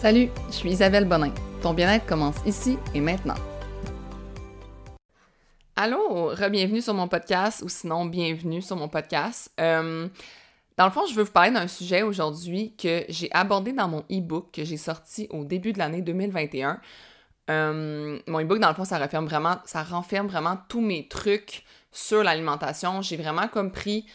Salut, je suis Isabelle Bonin. Ton bien-être commence ici et maintenant. Allô, re-bienvenue sur mon podcast ou sinon bienvenue sur mon podcast. Euh, dans le fond, je veux vous parler d'un sujet aujourd'hui que j'ai abordé dans mon e-book que j'ai sorti au début de l'année 2021. Euh, mon e-book, dans le fond, ça renferme vraiment, ça renferme vraiment tous mes trucs sur l'alimentation. J'ai vraiment comme pris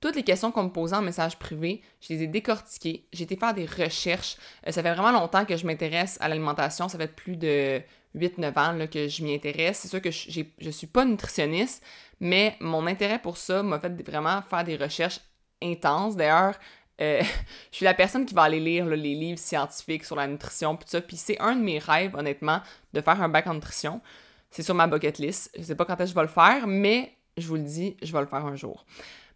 toutes les questions qu'on me posait en message privé, je les ai décortiquées. J'ai été faire des recherches. Euh, ça fait vraiment longtemps que je m'intéresse à l'alimentation. Ça fait plus de 8-9 ans que je m'y intéresse. C'est sûr que je ne suis pas nutritionniste, mais mon intérêt pour ça m'a fait vraiment faire des recherches intenses. D'ailleurs, euh, je suis la personne qui va aller lire les livres scientifiques sur la nutrition, puis ça. Puis c'est un de mes rêves, honnêtement, de faire un bac en nutrition. C'est sur ma bucket list. Je sais pas quand est-ce que je vais le faire, mais je vous le dis, je vais le faire un jour.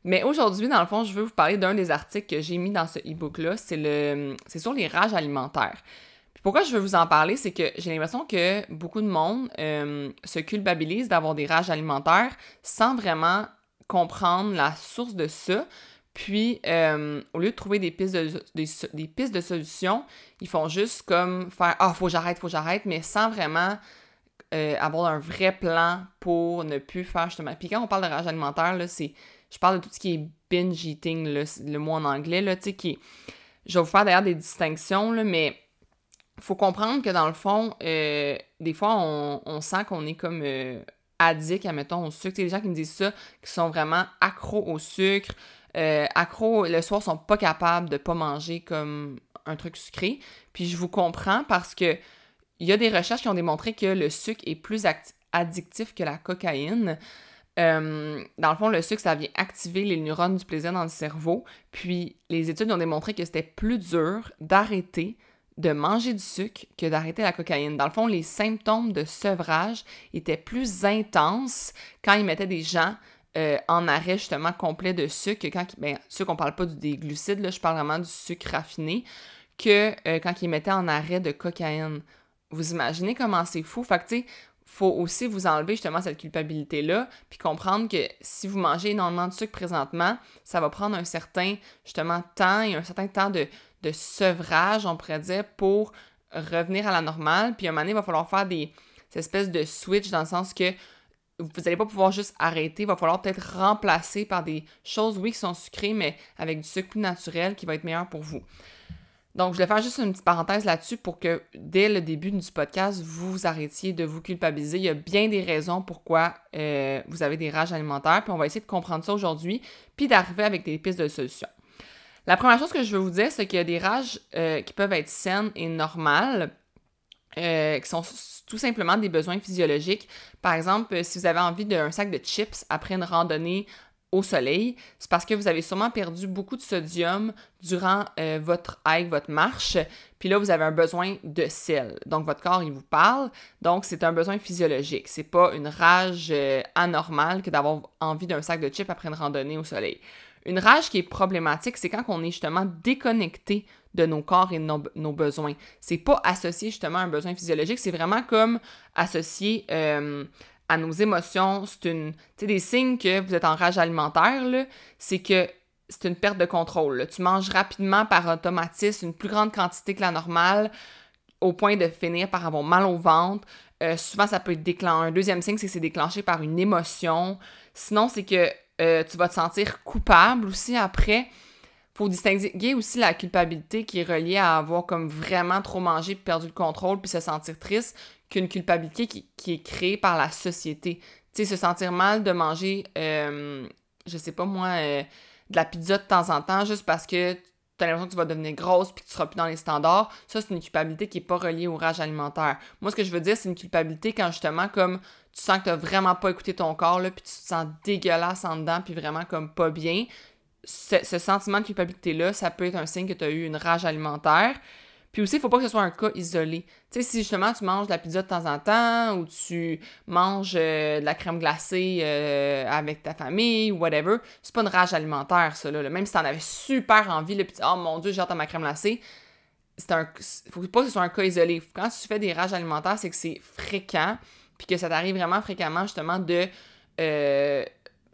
Mais aujourd'hui, dans le fond, je veux vous parler d'un des articles que j'ai mis dans ce e-book-là. C'est le, c'est sur les rages alimentaires. Puis pourquoi je veux vous en parler, c'est que j'ai l'impression que beaucoup de monde euh, se culpabilise d'avoir des rages alimentaires sans vraiment comprendre la source de ça. Puis, euh, au lieu de trouver des pistes de, des, pistes de solutions, ils font juste comme faire Ah, faut que j'arrête, faut que j'arrête, mais sans vraiment euh, avoir un vrai plan pour ne plus faire justement. Puis quand on parle de rage alimentaire, là, c'est je parle de tout ce qui est binge eating, le mot en anglais, là, tu sais, qui Je vais vous faire d'ailleurs des distinctions, là, mais faut comprendre que dans le fond, euh, des fois, on, sent qu'on est comme euh, addict, admettons, au sucre. Tu les gens qui me disent ça, qui sont vraiment accros au sucre, euh, accros, le soir, sont pas capables de pas manger comme un truc sucré. Puis je vous comprends parce que il y a des recherches qui ont démontré que le sucre est plus addictif que la cocaïne. Euh, dans le fond, le sucre, ça vient activer les neurones du plaisir dans le cerveau. Puis, les études ont démontré que c'était plus dur d'arrêter de manger du sucre que d'arrêter la cocaïne. Dans le fond, les symptômes de sevrage étaient plus intenses quand ils mettaient des gens euh, en arrêt justement complet de sucre quand, bien, sucre, on parle pas des glucides, là, je parle vraiment du sucre raffiné, que euh, quand ils mettaient en arrêt de cocaïne. Vous imaginez comment c'est fou? Fait que, tu sais, faut aussi vous enlever justement cette culpabilité-là, puis comprendre que si vous mangez énormément de sucre présentement, ça va prendre un certain justement temps et un certain temps de, sevrage, on pourrait dire, pour revenir à la normale. Puis à un moment donné, il va falloir faire des espèces de switch dans le sens que vous n'allez pas pouvoir juste arrêter, il va falloir peut-être remplacer par des choses, oui, qui sont sucrées, mais avec du sucre plus naturel qui va être meilleur pour vous. Donc, je vais faire juste une petite parenthèse là-dessus pour que dès le début du podcast, vous arrêtiez de vous culpabiliser. Il y a bien des raisons pourquoi euh, vous avez des rages alimentaires, puis on va essayer de comprendre ça aujourd'hui, puis d'arriver avec des pistes de solutions. La première chose que je veux vous dire, c'est qu'il y a des rages euh, qui peuvent être saines et normales, euh, qui sont tout simplement des besoins physiologiques. Par exemple, si vous avez envie d'un sac de chips après une randonnée au soleil, c'est parce que vous avez sûrement perdu beaucoup de sodium durant euh, votre hike, votre marche, puis là vous avez un besoin de sel. Donc votre corps il vous parle, donc c'est un besoin physiologique. C'est pas une rage euh, anormale que d'avoir envie d'un sac de chips après une randonnée au soleil. Une rage qui est problématique, c'est quand on est justement déconnecté de nos corps et de nos, besoins. C'est pas associé justement à un besoin physiologique, c'est vraiment comme associé euh, à nos émotions, c'est une. Tu des signes que vous êtes en rage alimentaire, c'est que c'est une perte de contrôle. Tu manges rapidement par automatisme une plus grande quantité que la normale au point de finir par avoir mal au ventre. Euh, souvent, ça peut être déclenché. Un deuxième signe, c'est que c'est déclenché par une émotion. Sinon, c'est que euh, tu vas te sentir coupable aussi après. Faut distinguer aussi la culpabilité qui est reliée à avoir comme vraiment trop mangé, perdu le contrôle, puis se sentir triste, qu'une culpabilité qui, est créée par la société. Tu sais, se sentir mal de manger, euh, je sais pas moi, euh, de la pizza de temps en temps juste parce que tu as l'impression que tu vas devenir grosse puis que tu seras plus dans les standards, ça, c'est une culpabilité qui est pas reliée au rage alimentaire. Moi, ce que je veux dire, c'est une culpabilité quand justement, comme tu sens que tu vraiment pas écouté ton corps, là, puis tu te sens dégueulasse en dedans, puis vraiment comme pas bien. Ce, sentiment de culpabilité-là, ça peut être un signe que tu as eu une rage alimentaire. Puis aussi, il faut pas que ce soit un cas isolé. Tu sais, si justement tu manges de la pizza de temps en temps ou tu manges euh, de la crème glacée euh, avec ta famille ou whatever, c'est pas une rage alimentaire, ça. Là. Même si t'en avais super envie, le petit oh mon dieu, j'ai hâte à ma crème glacée, c'est un. Faut pas que ce soit un cas isolé. Quand tu fais des rages alimentaires, c'est que c'est fréquent, puis que ça t'arrive vraiment fréquemment, justement, de. Euh,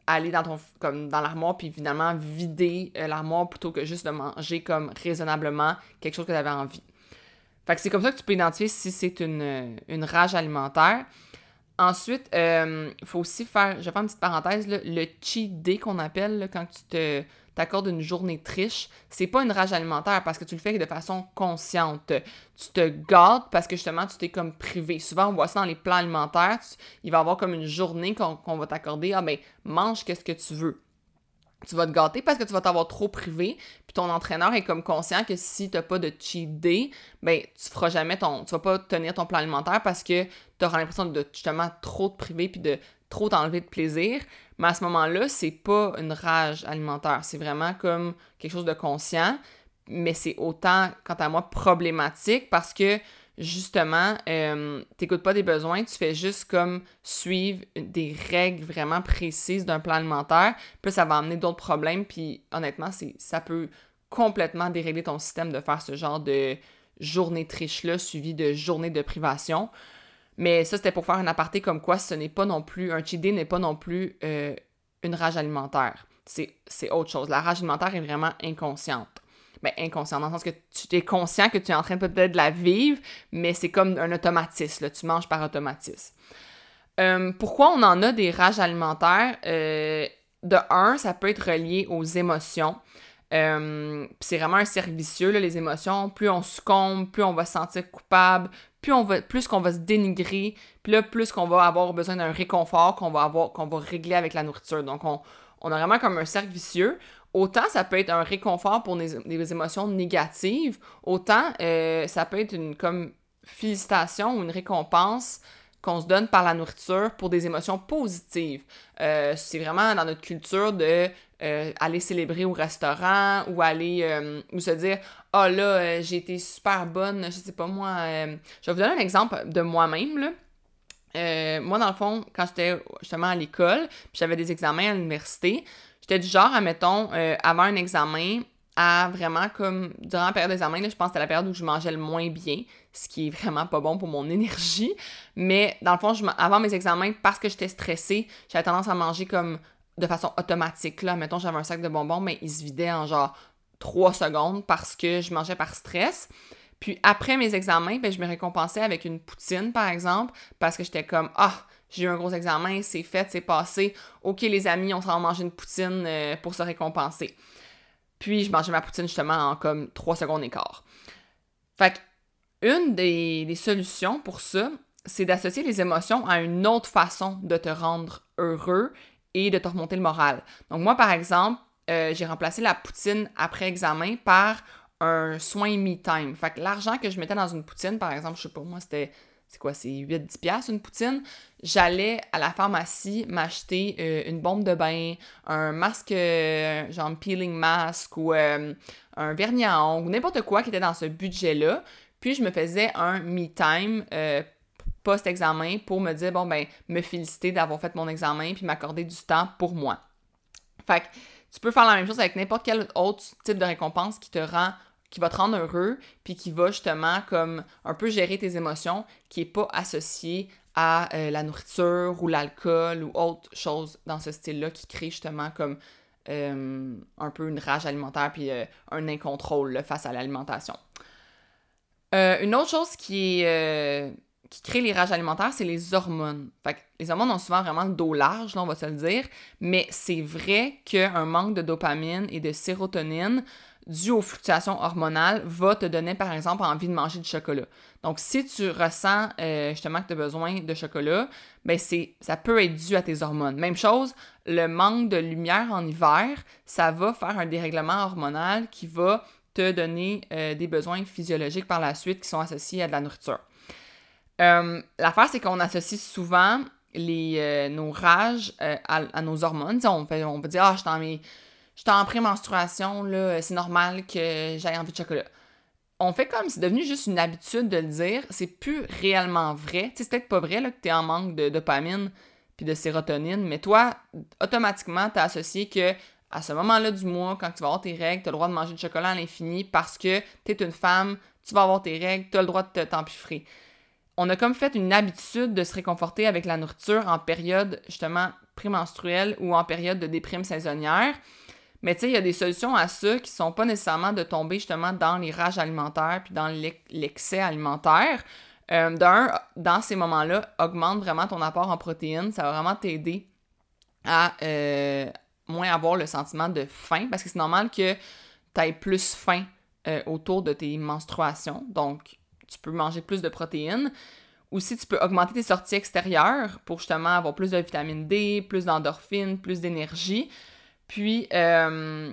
aller dans ton comme dans l'armoire puis finalement vider l'armoire plutôt que juste de manger comme raisonnablement quelque chose que tu avais envie. Fait que c'est comme ça que tu peux identifier si c'est une, une rage alimentaire. Ensuite, il euh, faut aussi faire, je vais faire une petite parenthèse, le cheat day qu'on appelle quand tu te t'accordes une journée triche, c'est pas une rage alimentaire parce que tu le fais de façon consciente. Tu te gâtes parce que justement tu t'es comme privé. Souvent on voit ça dans les plans alimentaires, il va y avoir comme une journée qu'on va t'accorder, ah ben mange qu'est-ce que tu veux tu vas te gâter parce que tu vas t'avoir trop privé, puis ton entraîneur est comme conscient que si t'as pas de cheat day, ben tu feras jamais ton, tu vas pas tenir ton plan alimentaire parce que tu auras l'impression de justement trop te priver puis de trop t'enlever de plaisir. Mais à ce moment-là, c'est pas une rage alimentaire, c'est vraiment comme quelque chose de conscient, mais c'est autant, quant à moi, problématique parce que justement, euh, t'écoutes pas des besoins, tu fais juste comme suivre des règles vraiment précises d'un plan alimentaire, puis ça va amener d'autres problèmes, puis honnêtement, ça peut complètement dérégler ton système de faire ce genre de journée triche-là suivie de journée de privation. Mais ça, c'était pour faire un aparté comme quoi ce n'est pas non plus, un cheat n'est pas non plus euh, une rage alimentaire. C'est autre chose. La rage alimentaire est vraiment inconsciente ben, inconscient, dans le sens que tu es conscient que tu es en train peut-être de la vivre, mais c'est comme un automatisme, là, tu manges par automatisme. Euh, pourquoi on en a des rages alimentaires? Euh, de un, ça peut être relié aux émotions. C'est vraiment un cercle vicieux, là, les émotions. Plus on succombe, plus on va se sentir coupable, plus on va, plus qu'on va se dénigrer, puis là, plus qu'on va avoir besoin d'un réconfort qu'on va qu'on va régler avec la nourriture. Donc, on, on a vraiment comme un cercle vicieux. Autant ça peut être un réconfort pour des, émotions négatives, autant euh, ça peut être une comme félicitation ou une récompense qu'on se donne par la nourriture pour des émotions positives. Euh, c'est vraiment dans notre culture de euh, aller célébrer au restaurant ou aller ou se dire oh là j'ai été super bonne je sais pas moi je vais vous donner un exemple de moi-même là moi dans le fond quand j'étais justement à l'école j'avais des examens à l'université J'étais du genre, admettons, euh, avant un examen, à vraiment comme durant la période d'examen, je pense que c'était la période où je mangeais le moins bien, ce qui est vraiment pas bon pour mon énergie. Mais dans le fond, avant mes examens, parce que j'étais stressée, j'avais tendance à manger comme de façon automatique. Là, mettons, j'avais un sac de bonbons, mais il se vidait en genre 3 secondes parce que je mangeais par stress. Puis après mes examens, ben, je me récompensais avec une poutine, par exemple, parce que j'étais comme Ah, j'ai eu un gros examen, c'est fait, c'est passé. Ok, les amis, on s'en va manger une poutine euh, pour se récompenser. Puis je mangeais ma poutine justement en comme 3 secondes et quart. Fait une des, des solutions pour ça, c'est d'associer les émotions à une autre façon de te rendre heureux et de te remonter le moral. Donc moi, par exemple, euh, j'ai remplacé la poutine après examen par un soin me-time. Fait que l'argent que je mettais dans une poutine, par exemple, je sais pas, moi, c'était c'est quoi, c'est 8-10$ une poutine, j'allais à la pharmacie m'acheter euh, une bombe de bain, un masque, euh, genre peeling mask ou euh, un vernis à ongles, n'importe quoi qui était dans ce budget-là. Puis je me faisais un me-time post-examen pour me dire, bon, ben, me féliciter d'avoir fait mon examen puis m'accorder du temps pour moi. Fait que tu peux faire la même chose avec n'importe quel autre type de récompense qui te rend qui va te rendre heureux, puis qui va justement comme un peu gérer tes émotions, qui n'est pas associé à euh, la nourriture ou l'alcool ou autre chose dans ce style-là qui crée justement comme euh, un peu une rage alimentaire puis euh, un incontrôle face à l'alimentation. une autre chose qui crée les rages alimentaires, c'est les hormones. Fait les hormones ont souvent vraiment le dos large, là, on va se le dire, mais c'est vrai qu'un manque de dopamine et de sérotonine dû aux fluctuations hormonales va te donner, par exemple, envie de manger du chocolat. Donc, si tu ressens euh, justement que tu as besoin de chocolat, ben c'est, ça peut être dû à tes hormones. Même chose, le manque de lumière en hiver, ça va faire un dérèglement hormonal qui va te donner euh, des besoins physiologiques par la suite qui sont associés à de la nourriture. Euh, l'affaire, c'est qu'on associe souvent les, nos rages à, nos hormones. on, fait, on va dire, ah, je t'en mets j'étais en pré-menstruation, là, c'est normal que j'aille envie de chocolat. On fait comme, c'est devenu juste une habitude de le dire, c'est plus réellement vrai. Tu sais, c'est peut-être pas vrai là, que t'es en manque de dopamine puis de sérotonine, mais toi, automatiquement, t'as associé que à ce moment-là du mois, quand tu vas avoir tes règles, t'as le droit de manger du chocolat à l'infini parce que t'es une femme, tu vas avoir tes règles, t'as le droit de t'empiffrer. On a comme fait une habitude de se réconforter avec la nourriture en période justement prémenstruelle ou en période de déprime saisonnière. Mais tu sais, il y a des solutions à ça qui sont pas nécessairement de tomber justement dans les rages alimentaires puis dans l'excès alimentaire. Euh, D'un, dans ces moments-là, augmente vraiment ton apport en protéines. Ça va vraiment t'aider à euh, moins avoir le sentiment de faim parce que c'est normal que tu aies plus faim euh, autour de tes menstruations. Donc, tu peux manger plus de protéines. Aussi, tu peux augmenter tes sorties extérieures pour justement avoir plus de vitamine D, plus d'endorphine, plus d'énergie. Puis, euh,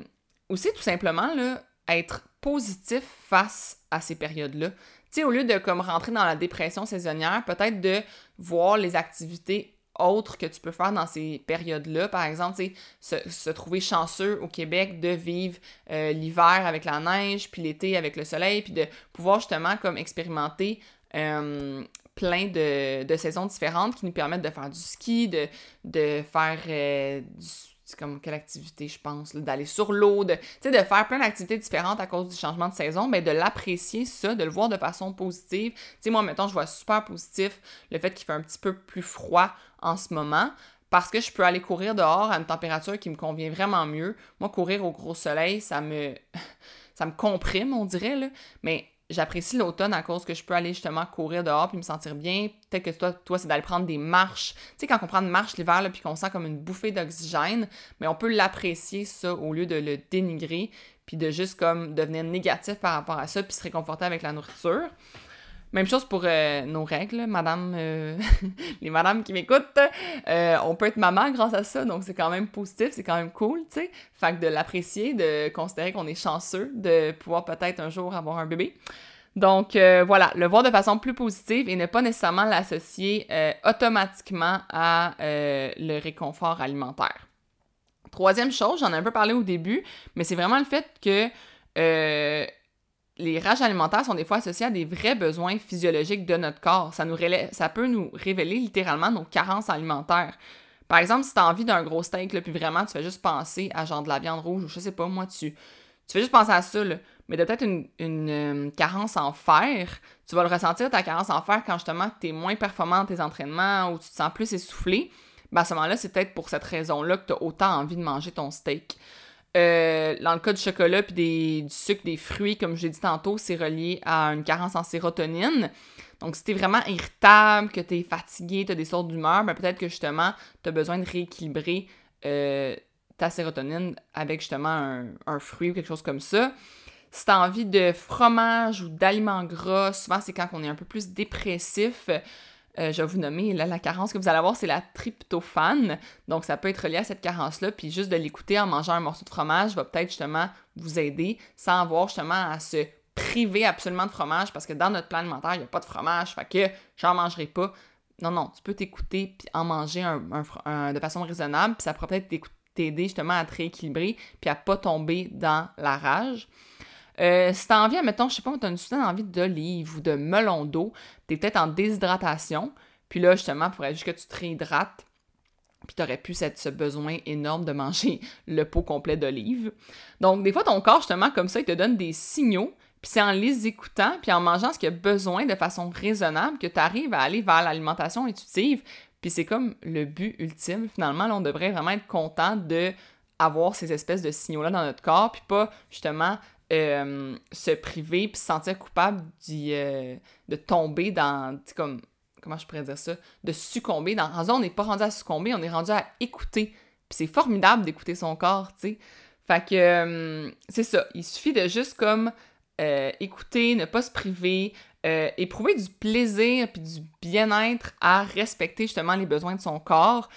aussi, tout simplement, là, être positif face à ces périodes-là. Tu sais, au lieu de comme rentrer dans la dépression saisonnière, peut-être de voir les activités autres que tu peux faire dans ces périodes-là. Par exemple, se, se trouver chanceux au Québec de vivre euh, l'hiver avec la neige, puis l'été avec le soleil, puis de pouvoir justement comme expérimenter euh, plein de, saisons différentes qui nous permettent de faire du ski, de, de faire du c'est comme quelle activité, je pense, d'aller sur l'eau, de, de faire plein d'activités différentes à cause du changement de saison, mais de l'apprécier, ça, de le voir de façon positive. Tu sais, moi, mettons, je vois super positif le fait qu'il fait un petit peu plus froid en ce moment parce que je peux aller courir dehors à une température qui me convient vraiment mieux. Moi, courir au gros soleil, ça me, ça me comprime, on dirait, là. Mais j'apprécie l'automne à cause que je peux aller justement courir dehors puis me sentir bien. Peut-être que toi, toi c'est d'aller prendre des marches. Tu sais, quand on prend une marche l'hiver puis qu'on sent comme une bouffée d'oxygène, mais on peut l'apprécier ça au lieu de le dénigrer puis de juste comme devenir négatif par rapport à ça puis se réconforter avec la nourriture. Même chose pour euh, nos règles, madame, euh, les madames qui m'écoutent, euh, on peut être maman grâce à ça, donc c'est quand même positif, c'est quand même cool, tu sais. Fait que de l'apprécier, de considérer qu'on est chanceux de pouvoir peut-être un jour avoir un bébé. Donc voilà, le voir de façon plus positive et ne pas nécessairement l'associer automatiquement à le réconfort alimentaire. Troisième chose, j'en ai un peu parlé au début, mais c'est vraiment le fait que les rages alimentaires sont des fois associées à des vrais besoins physiologiques de notre corps. Ça, nous ça peut nous révéler littéralement nos carences alimentaires. Par exemple, si tu as envie d'un gros steak, là, puis vraiment tu fais juste penser à genre de la viande rouge ou je sais pas, moi, tu, tu fais juste penser à ça, mais de peut-être une, euh, carence en fer, tu vas le ressentir, ta carence en fer, quand justement tu es moins performant dans tes entraînements ou tu te sens plus essoufflé. Ben à ce moment-là, c'est peut-être pour cette raison-là que tu as autant envie de manger ton steak. Euh, dans le cas du chocolat puis du sucre, des fruits, comme je l'ai dit tantôt, c'est relié à une carence en sérotonine. Donc, si t'es vraiment irritable, que t'es fatigué, t'as des sortes d'humeur, ben peut-être que justement, t'as besoin de rééquilibrer euh, ta sérotonine avec justement un, un, fruit ou quelque chose comme ça. Si t'as envie de fromage ou d'aliments gras, souvent c'est quand on est un peu plus dépressif. Euh, je vais vous nommer la carence que vous allez avoir, c'est la tryptophane. Donc, ça peut être relié à cette carence-là. Puis, juste de l'écouter en mangeant un morceau de fromage va peut-être justement vous aider sans avoir justement à se priver absolument de fromage parce que dans notre plan alimentaire, il n'y a pas de fromage. Fait que j'en mangerai pas. Non, non, tu peux t'écouter puis en manger de façon raisonnable. Puis, ça pourrait peut-être t'aider justement à te rééquilibrer puis à pas tomber dans la rage. Euh, si t'as envie, mettons, je sais pas, t'as une certaine envie d'olive ou de melon d'eau, t'es peut-être en déshydratation, puis là, justement, il faudrait juste que tu te réhydrates, puis t'aurais pu cette, ce besoin énorme de manger le pot complet d'olive. Donc, des fois, ton corps, justement, comme ça, il te donne des signaux, puis c'est en les écoutant, puis en mangeant ce qu'il a besoin de façon raisonnable que tu arrives à aller vers l'alimentation intuitive. Puis c'est comme le but ultime, finalement, là, on devrait vraiment être content de avoir ces espèces de signaux-là dans notre corps, puis pas justement euh, se priver puis se sentir coupable euh, de tomber dans, comme, comment je pourrais dire ça, de succomber. Dans, en on n'est pas rendu à succomber, on est rendu à écouter. Puis c'est formidable d'écouter son corps, tu sais. Fait que euh, c'est ça, il suffit de juste comme écouter, ne pas se priver, éprouver du plaisir puis du bien-être à respecter justement les besoins de son corps.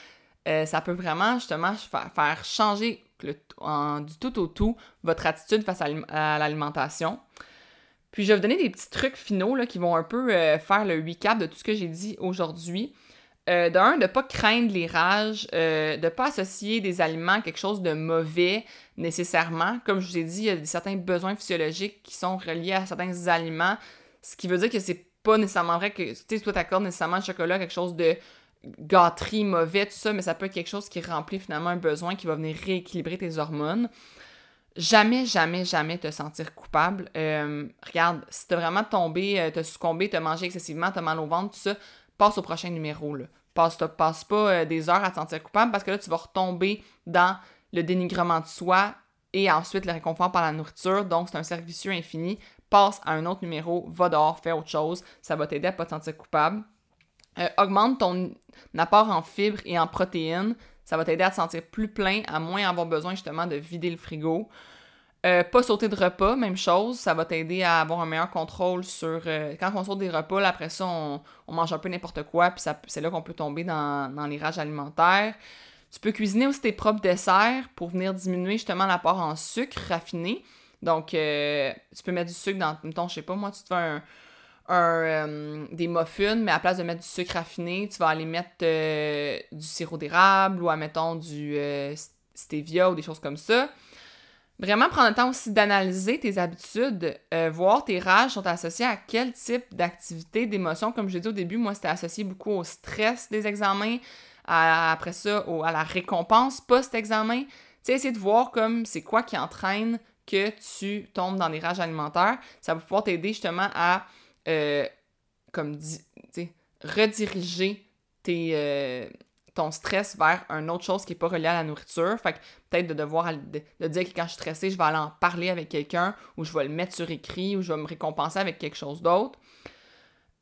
ça peut vraiment justement faire changer du tout au tout votre attitude face à l'alimentation. Puis je vais vous donner des petits trucs finaux qui vont un peu euh, faire le recap de tout ce que j'ai dit aujourd'hui. Euh, D'un, de ne pas craindre les rages, euh, de ne pas associer des aliments à quelque chose de mauvais nécessairement. Comme je vous ai dit, il y a certains besoins physiologiques qui sont reliés à certains aliments, ce qui veut dire que c'est pas nécessairement vrai que tu toi t'accordes nécessairement le chocolat quelque chose de gâterie, mauvais, tout ça, mais ça peut être quelque chose qui remplit finalement un besoin qui va venir rééquilibrer tes hormones. Jamais, jamais, jamais te sentir coupable. Euh, regarde, si t'as vraiment tombé, euh, t'as succombé, t'as mangé excessivement, t'as mal au ventre, tout ça, passe au prochain numéro. Passe, pas euh, des heures à te sentir coupable parce que là, tu vas retomber dans le dénigrement de soi et ensuite le réconfort par la nourriture. Donc, c'est un cercle infini. Passe à un autre numéro, va dehors, fais autre chose. Ça va t'aider à pas te sentir coupable. Euh, augmente ton apport en fibres et en protéines. Ça va t'aider à te sentir plus plein, à moins avoir besoin justement de vider le frigo. Euh, pas sauter de repas, même chose, ça va t'aider à avoir un meilleur contrôle sur... Euh, quand on saute des repas, après ça, on, mange un peu n'importe quoi, puis c'est là qu'on peut tomber dans, dans les rages alimentaires. Tu peux cuisiner aussi tes propres desserts pour venir diminuer justement l'apport en sucre raffiné. Donc, tu peux mettre du sucre dans, mettons, je sais pas, moi, tu te fais un, des muffins, mais à place de mettre du sucre raffiné, tu vas aller mettre du sirop d'érable ou, mettons, du stevia ou des choses comme ça. Vraiment prendre le temps aussi d'analyser tes habitudes, euh, voir tes rages sont associées à quel type d'activité, d'émotion. Comme je l'ai dit au début, moi, c'était associé beaucoup au stress des examens, après ça, à la récompense post-examen. Tu sais, essayer de voir comme c'est quoi qui entraîne que tu tombes dans des rages alimentaires. Ça va pouvoir t'aider justement à, euh, comme, rediriger euh, ton stress vers une autre chose qui n'est pas reliée à la nourriture. Fait que peut-être de devoir de, dire que quand je suis stressée, je vais aller en parler avec quelqu'un ou je vais le mettre sur écrit ou je vais me récompenser avec quelque chose d'autre.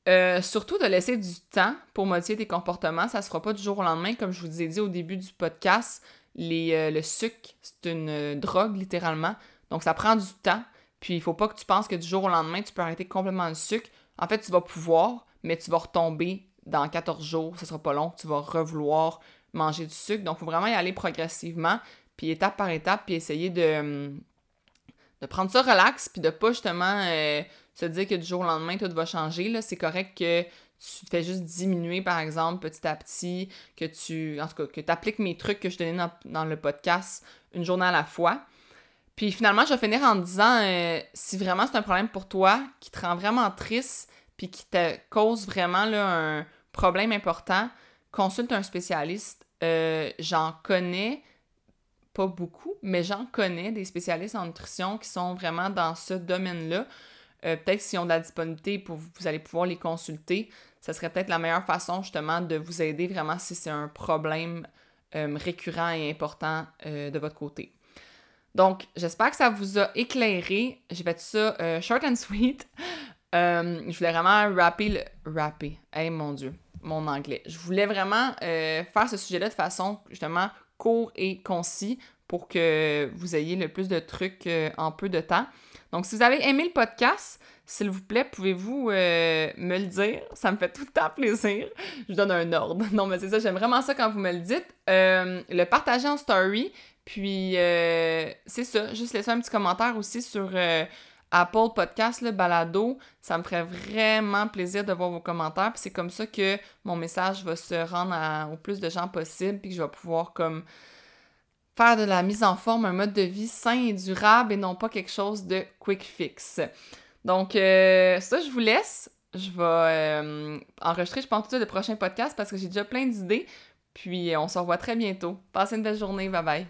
Euh, surtout de laisser du temps pour modifier tes comportements. Ça ne se fera pas du jour au lendemain. Comme je vous ai dit au début du podcast, les, le sucre, c'est une drogue littéralement. Donc ça prend du temps. Puis il faut pas que tu penses que du jour au lendemain, tu peux arrêter complètement le sucre. En fait, tu vas pouvoir, mais tu vas retomber dans 14 jours, ce sera pas long, tu vas revouloir manger du sucre. Donc, il faut vraiment y aller progressivement, puis étape par étape, puis essayer de, hum, de prendre ça relax, puis de pas justement euh, se dire que du jour au lendemain, tout va changer. C'est correct que tu fais juste diminuer, par exemple, petit à petit, que tu, en tout cas, que tu appliques mes trucs que je donnais dans, dans, le podcast une journée à la fois. Puis finalement, je vais finir en disant, euh, si vraiment c'est un problème pour toi, qui te rend vraiment triste, puis qui te cause vraiment là, un, problème important, consulte un spécialiste. Euh, j'en connais pas beaucoup, mais j'en connais des spécialistes en nutrition qui sont vraiment dans ce domaine-là. Euh, peut-être s'ils ont de la disponibilité, pour vous allez pouvoir les consulter. Ce serait peut-être la meilleure façon justement de vous aider vraiment si c'est un problème récurrent et important de votre côté. Donc, j'espère que ça vous a éclairé. J'ai fait ça short and sweet. je voulais vraiment rapper le... Rapper. Hey, mon Dieu mon anglais. Je voulais vraiment euh, faire ce sujet-là de façon justement court et concis pour que vous ayez le plus de trucs euh, en peu de temps. Donc, si vous avez aimé le podcast, s'il vous plaît, pouvez-vous euh, me le dire? Ça me fait tout le temps plaisir. Je donne un ordre. Non, mais c'est ça, j'aime vraiment ça quand vous me le dites. le partager en story. Puis, c'est ça, juste laisser un petit commentaire aussi sur Apple Podcast, le balado, ça me ferait vraiment plaisir de voir vos commentaires. Puis c'est comme ça que mon message va se rendre au plus de gens possible, puis que je vais pouvoir comme faire de la mise en forme un mode de vie sain et durable et non pas quelque chose de quick fix. Donc euh, ça, je vous laisse. Je vais euh, enregistrer, je pense, tout le prochain podcast parce que j'ai déjà plein d'idées. Puis on se revoit très bientôt. Passez une belle journée. Bye bye.